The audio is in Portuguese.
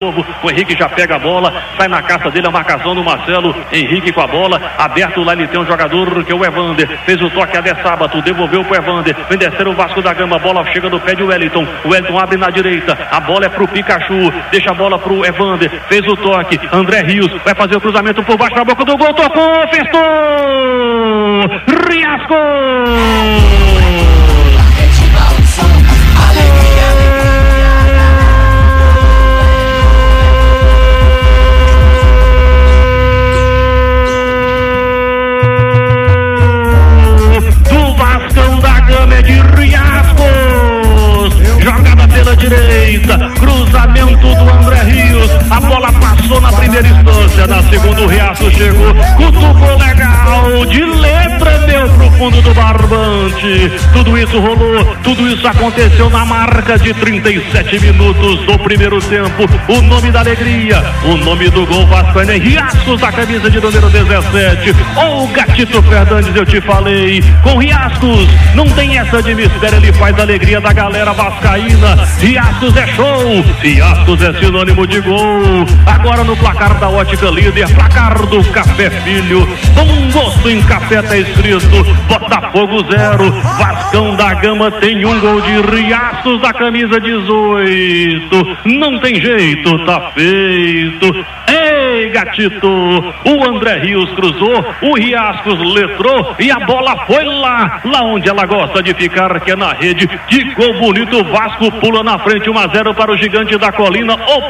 O Henrique já pega a bola, sai na caça dele a marcação do Marcelo. Henrique com a bola, aberto lá ele tem um jogador que é o Evander. Fez o toque a de sábado, devolveu pro Evander. Vem descer o Vasco da Gama, a bola chega no pé de Wellington. O Wellington abre na direita, a bola é pro Pikachu. Deixa a bola pro Evander, fez o toque. André Rios vai fazer o cruzamento por baixo da boca do gol, tocou, festou! Direita, cruzamento do André Rios. A bola passou na primeira instância, na segunda o Riasco chegou, cutucou legal, de pro fundo do barbante. Tudo isso rolou, tudo isso aconteceu na marca de 37 minutos do primeiro tempo. O nome da alegria, o nome do gol Vascaíno é Riascos, da camisa de número 17. Ô oh, Gatito Fernandes, eu te falei, com Riascos, não tem essa de mistério, ele faz a alegria da galera vascaína. Riascos é show, Riascos é sinônimo de gol. Agora no placar da ótica líder, placar do Café Filho. Bom gosto em café tá escrito, Botafogo zero, Vascão da Gama tem um gol de Riascos da camisa 18. Não tem jeito, tá feito. Ei, gatito! O André Rios cruzou, o Riascos letrou e a bola foi lá, lá onde ela gosta de ficar, que é na rede. Que gol bonito, Vasco pula na frente 1 a 0 para o gigante da colina. Opa!